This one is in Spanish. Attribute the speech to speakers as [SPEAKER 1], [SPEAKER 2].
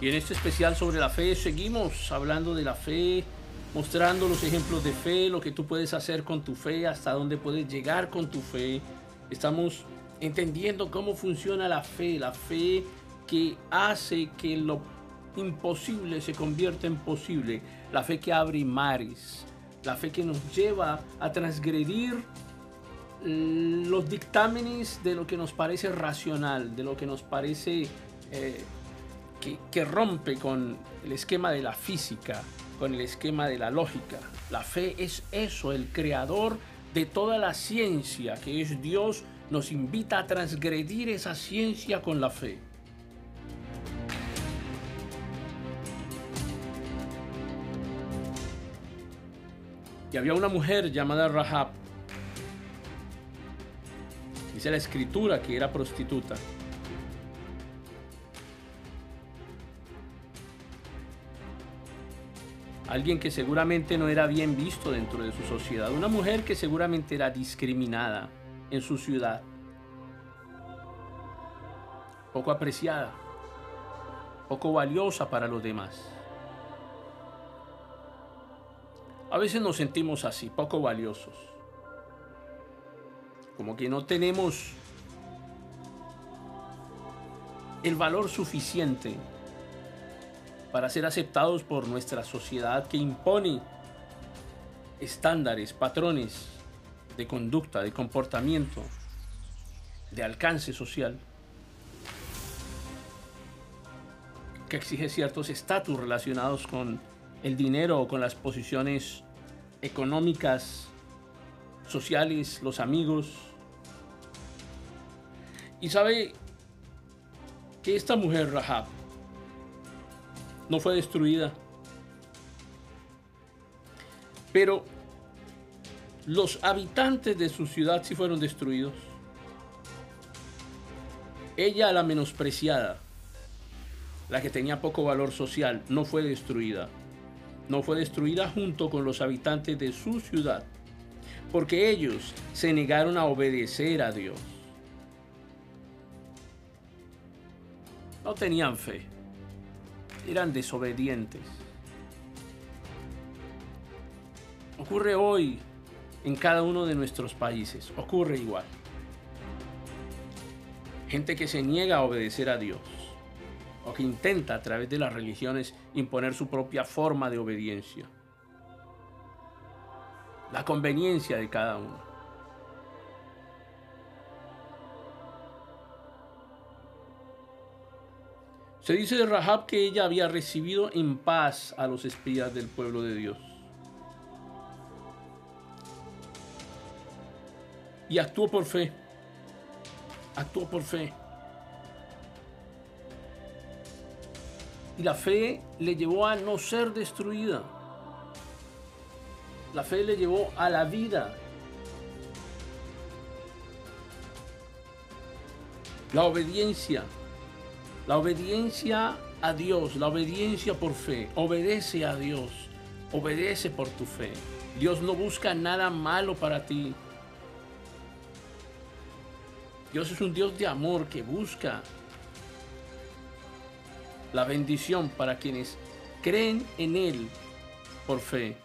[SPEAKER 1] Y en este especial sobre la fe seguimos hablando de la fe, mostrando los ejemplos de fe, lo que tú puedes hacer con tu fe, hasta dónde puedes llegar con tu fe. Estamos entendiendo cómo funciona la fe, la fe que hace que lo imposible se convierta en posible, la fe que abre mares, la fe que nos lleva a transgredir los dictámenes de lo que nos parece racional, de lo que nos parece eh, que, rompe con el esquema de la física, con el esquema de la lógica. La fe es eso, el creador de toda la ciencia, que es Dios, nos invita a transgredir esa ciencia con la fe. Y había una mujer llamada Rahab. Dice la escritura que era prostituta. Alguien que seguramente no era bien visto dentro de su sociedad, una mujer que seguramente era discriminada en su ciudad, poco apreciada, poco valiosa para los demás. A veces nos sentimos así, poco valiosos, como que no tenemos el valor suficiente para ser aceptados por nuestra sociedad que impone estándares, patrones de conducta, de comportamiento, de alcance social, que exige ciertos estatus relacionados con el dinero o con las posiciones económicas, sociales, los amigos. Y sabe que esta mujer Rahab no fue destruida. Pero los habitantes de su ciudad sí fueron destruidos. Ella, la menospreciada, la que tenía poco valor social, no fue destruida. No fue destruida junto con los habitantes de su ciudad, porque ellos se negaron a obedecer a Dios. No tenían fe eran desobedientes. Ocurre hoy en cada uno de nuestros países, ocurre igual. Gente que se niega a obedecer a Dios o que intenta a través de las religiones imponer su propia forma de obediencia. La conveniencia de cada uno. Se dice de Rahab que ella había recibido en paz a los espías del pueblo de Dios. Y actuó por fe. Actuó por fe. Y la fe le llevó a no ser destruida. La fe le llevó a la vida. La obediencia la obediencia a Dios, la obediencia por fe. Obedece a Dios. Obedece por tu fe. Dios no busca nada malo para ti. Dios es un Dios de amor que busca la bendición para quienes creen en Él por fe.